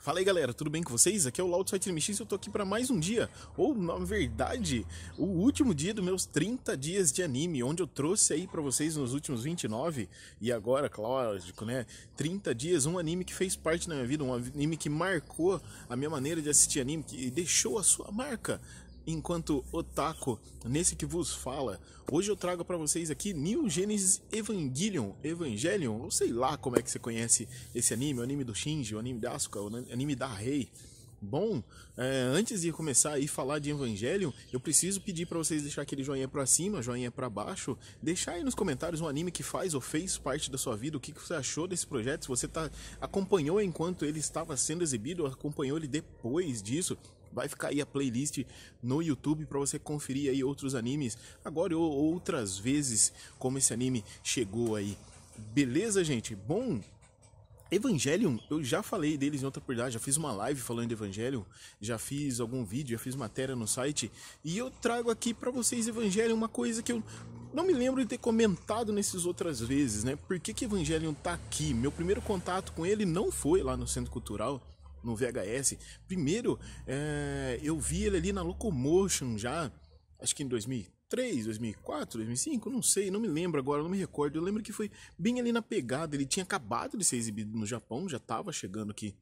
Fala aí galera, tudo bem com vocês? Aqui é o Laudo Site MX e eu tô aqui para mais um dia, ou na verdade, o último dia dos meus 30 dias de anime, onde eu trouxe aí para vocês nos últimos 29 e agora, lógico, né, 30 dias, um anime que fez parte da minha vida, um anime que marcou a minha maneira de assistir anime, que deixou a sua marca enquanto otaku, nesse que vos fala. Hoje eu trago para vocês aqui New Genesis Evangelion, Evangelion, ou sei lá como é que você conhece esse anime, o anime do Shinji, o anime da Asuka, o anime da Rei. Bom, é, antes de começar a falar de Evangelion, eu preciso pedir para vocês deixar aquele joinha para cima, joinha para baixo, deixar aí nos comentários um anime que faz ou fez parte da sua vida, o que, que você achou desse projeto, se você tá, acompanhou enquanto ele estava sendo exibido, acompanhou ele depois disso, Vai ficar aí a playlist no YouTube para você conferir aí outros animes agora ou outras vezes como esse anime chegou aí. Beleza, gente? Bom, Evangelion, eu já falei deles em outra oportunidade, já fiz uma live falando de Evangelion, já fiz algum vídeo, já fiz matéria no site, e eu trago aqui para vocês Evangelion uma coisa que eu não me lembro de ter comentado nessas outras vezes, né? Por que que Evangelion tá aqui? Meu primeiro contato com ele não foi lá no Centro Cultural, no VHS. Primeiro, é, eu vi ele ali na Locomotion já, acho que em 2003, 2004, 2005, não sei, não me lembro agora, não me recordo. Eu lembro que foi bem ali na pegada. Ele tinha acabado de ser exibido no Japão, já estava chegando aqui.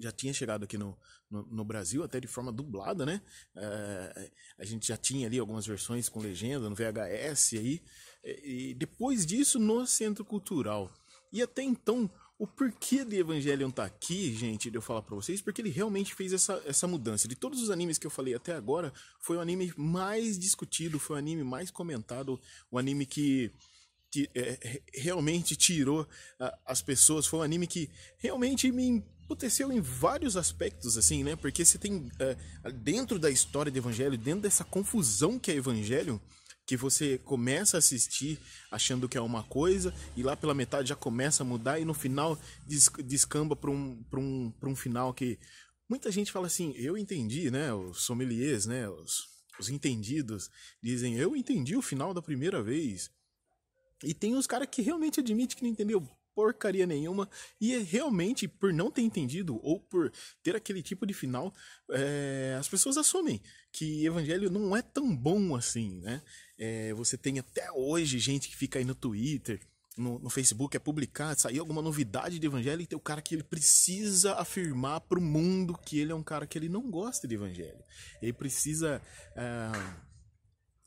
Já tinha chegado aqui no, no, no, Brasil, até de forma dublada, né? É, a gente já tinha ali algumas versões com legenda no VHS aí. E depois disso, no Centro Cultural. E até então, o porquê de Evangelion tá aqui, gente, eu falar para vocês, porque ele realmente fez essa, essa mudança. De todos os animes que eu falei até agora, foi o anime mais discutido, foi o anime mais comentado, o anime que, que é, realmente tirou uh, as pessoas, foi um anime que realmente me emputeceu em vários aspectos, assim, né? Porque você tem, uh, dentro da história de Evangelho, dentro dessa confusão que é Evangelho, que você começa a assistir achando que é uma coisa e lá pela metade já começa a mudar e no final descamba para um, um, um final que muita gente fala assim, eu entendi, né? Os sommeliers, né? Os, os entendidos dizem, eu entendi o final da primeira vez. E tem os caras que realmente admitem que não entendeu porcaria nenhuma. E realmente, por não ter entendido ou por ter aquele tipo de final, é, as pessoas assumem que Evangelho não é tão bom assim, né? É, você tem até hoje gente que fica aí no Twitter, no, no Facebook, é publicar, sair alguma novidade de Evangelho e tem o cara que ele precisa afirmar para o mundo que ele é um cara que ele não gosta de Evangelho. Ele precisa. Uh,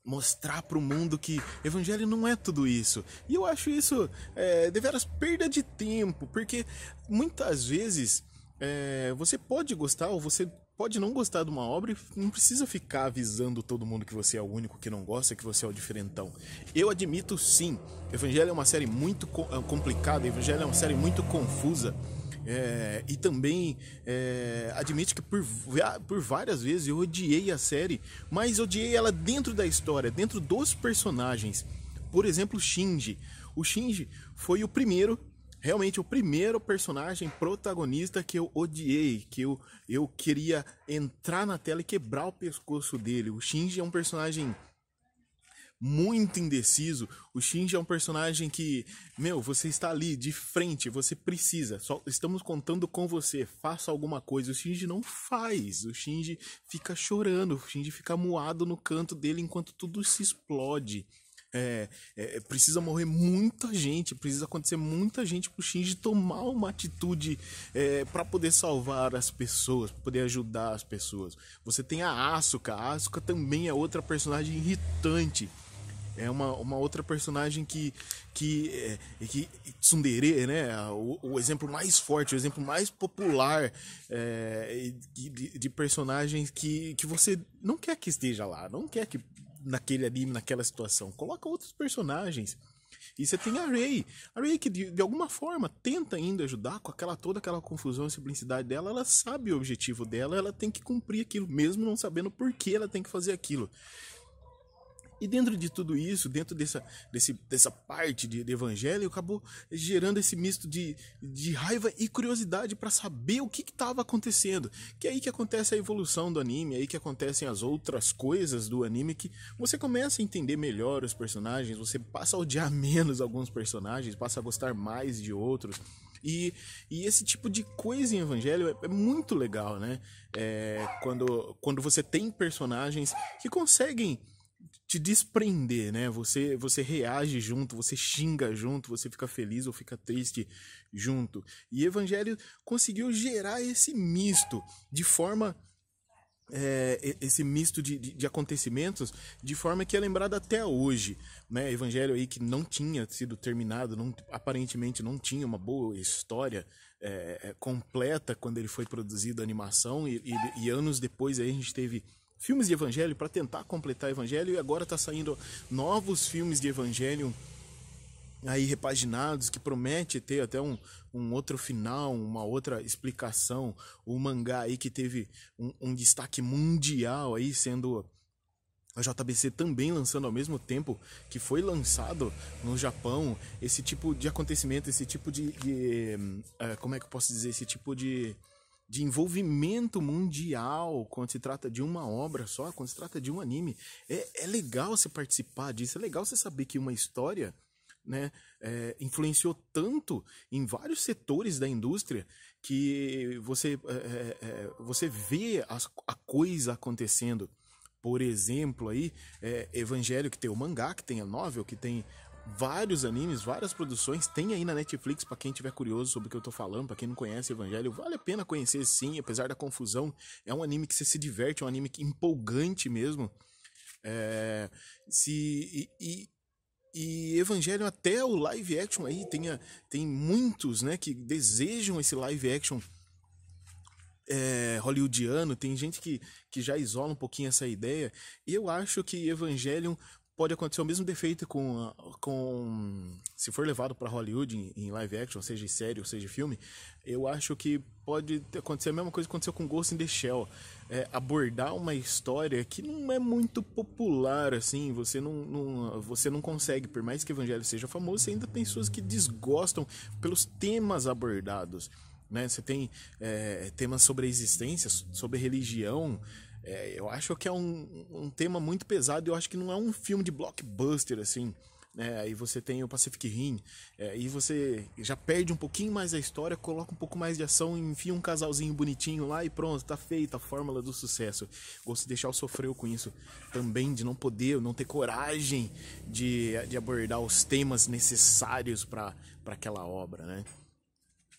mostrar para o mundo que evangelho não é tudo isso. E eu acho isso é, deveras perda de tempo, porque muitas vezes é, você pode gostar ou você pode não gostar de uma obra e não precisa ficar avisando todo mundo que você é o único que não gosta, que você é o diferentão. Eu admito sim, Evangelho é uma série muito complicada, Evangelho é uma série muito confusa. É, e também é, admite que por, por várias vezes eu odiei a série, mas odiei ela dentro da história, dentro dos personagens. Por exemplo, Shinji. O Shinji foi o primeiro, realmente o primeiro personagem protagonista que eu odiei, que eu, eu queria entrar na tela e quebrar o pescoço dele. O Shinji é um personagem muito indeciso. O Shinji é um personagem que, meu, você está ali de frente, você precisa. Só estamos contando com você, faça alguma coisa. O Shinji não faz. O Shinji fica chorando, o Shinji fica moado no canto dele enquanto tudo se explode. É, é, precisa morrer muita gente, precisa acontecer muita gente pro Shinji tomar uma atitude é, para poder salvar as pessoas, para poder ajudar as pessoas. Você tem a Asuka, a Asuka também é outra personagem irritante. É uma, uma outra personagem que. que, é, que Tsundere, né? O, o, exemplo mais forte, o exemplo mais popular é, de, de, personagens que, que você não quer que esteja lá, não quer que naquele anime, naquela situação. Coloca outros personagens. E você tem a Ray. A Ray que de, de, alguma forma tenta ainda ajudar com aquela toda aquela confusão e simplicidade dela, ela sabe o objetivo dela, ela tem que cumprir aquilo, mesmo não sabendo por que ela tem que fazer aquilo. E dentro de tudo isso, dentro dessa, desse, dessa parte de, de evangelho, acabou gerando esse misto de, de raiva e curiosidade para saber o que estava acontecendo. Que é aí que acontece a evolução do anime, é aí que acontecem as outras coisas do anime, que você começa a entender melhor os personagens, você passa a odiar menos alguns personagens, passa a gostar mais de outros. E, e esse tipo de coisa em Evangelho é, é muito legal, né? É, quando, quando você tem personagens que conseguem te desprender, né? Você você reage junto, você xinga junto, você fica feliz ou fica triste junto. E Evangelho conseguiu gerar esse misto de forma é, esse misto de, de, de, acontecimentos de forma que é lembrado até hoje. Né? Evangelho aí que não tinha sido terminado, não, aparentemente não tinha uma boa história é, é completa quando ele foi produzido a animação e, e, e anos depois aí a gente teve filmes de evangelho para tentar completar evangelho e agora está saindo novos filmes de evangelho aí repaginados que promete ter até um, um outro final, uma outra explicação. O mangá aí que teve um, um destaque mundial aí sendo a JBC também lançando ao mesmo tempo que foi lançado no Japão esse tipo de acontecimento, esse tipo de, de uh, como é que eu posso dizer, esse tipo de de envolvimento mundial quando se trata de uma obra só, quando se trata de um anime. É, é legal você participar disso, é legal você saber que uma história né, é, influenciou tanto em vários setores da indústria que você, é, é, é você vê a, a, coisa acontecendo. Por exemplo, aí, é, Evangelho, que tem o mangá, que tem a novel, que tem vários animes, várias produções, tem aí na Netflix para quem tiver curioso sobre o que eu tô falando, para quem não conhece Evangelho, vale a pena conhecer sim, apesar da confusão. É um anime que você se diverte, é um anime que empolgante mesmo. É, se, e, e Evangelho até o live action aí tem, tem muitos, né, que desejam esse live action é, hollywoodiano, tem gente que, que já isola um pouquinho essa ideia. E eu acho que Evangelion pode acontecer o mesmo defeito com, com se for levado para Hollywood em, em, live action, seja série ou seja filme, eu acho que pode acontecer a mesma coisa que aconteceu com Ghost in the Shell, é, abordar uma história que não é muito popular assim, você não, não, você não consegue, por mais que o Evangelho seja famoso, ainda tem pessoas que desgostam pelos temas abordados, né? Você tem é, temas sobre a existência, sobre religião, é, eu acho que é um, um tema muito pesado eu acho que não é um filme de blockbuster, assim. Né? Aí você tem o Pacific Rim, é, e você já perde um pouquinho mais a história, coloca um pouco mais de ação, enfia um casalzinho bonitinho lá e pronto, tá feita a fórmula do sucesso. Gosto de deixar o sofreu com isso também, de não poder, não ter coragem de, de abordar os temas necessários para aquela obra, né?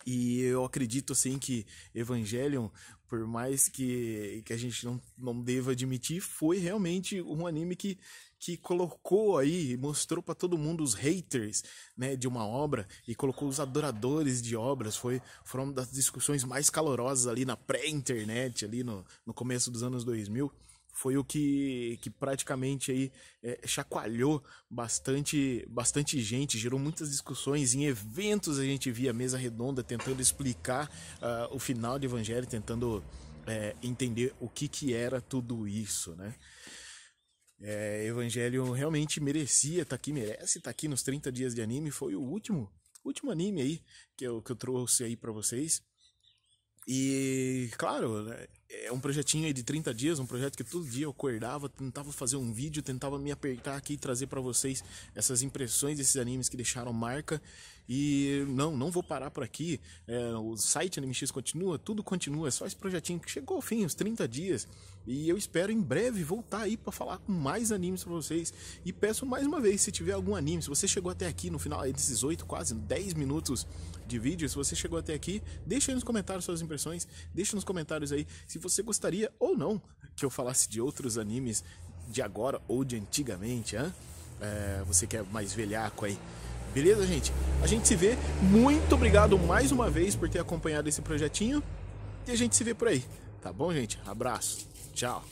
E eu acredito assim que Evangelion por mais que, que a gente não, não deva admitir, foi realmente um anime que, que colocou aí, mostrou para todo mundo os haters né, de uma obra e colocou os adoradores de obras. Foi, foram uma das discussões mais calorosas ali na pré-internet, ali no, no começo dos anos 2000 foi o que, que praticamente aí é, chacoalhou bastante, bastante gente, gerou muitas discussões. Em eventos a gente via mesa redonda tentando explicar uh, o final de Evangelho, tentando é, entender o que, que era tudo isso, né? É, Evangelho realmente merecia tá aqui, merece tá aqui nos 30 dias de anime. Foi o último, último anime aí que eu, que eu trouxe aí para vocês. E, claro, né, é um projetinho aí de 30 dias, um projeto que todo dia eu acordava, tentava fazer um vídeo, tentava me apertar aqui e trazer para vocês essas impressões desses animes que deixaram marca. E não, não vou parar por aqui. É, o site AnimeX continua, tudo continua. É só esse projetinho que chegou ao fim, os 30 dias. E eu espero em breve voltar aí para falar com mais animes para vocês. E peço mais uma vez, se tiver algum anime, se você chegou até aqui no final desses 8, quase 10 minutos de vídeo, se você chegou até aqui, deixa aí nos comentários suas impressões. Deixa nos comentários aí se você gostaria ou não que eu falasse de outros animes de agora ou de antigamente, hein? É, você que é mais velhaco aí. Beleza, gente? A gente se vê. Muito obrigado mais uma vez por ter acompanhado esse projetinho. E a gente se vê por aí. Tá bom, gente? Abraço. Tchau.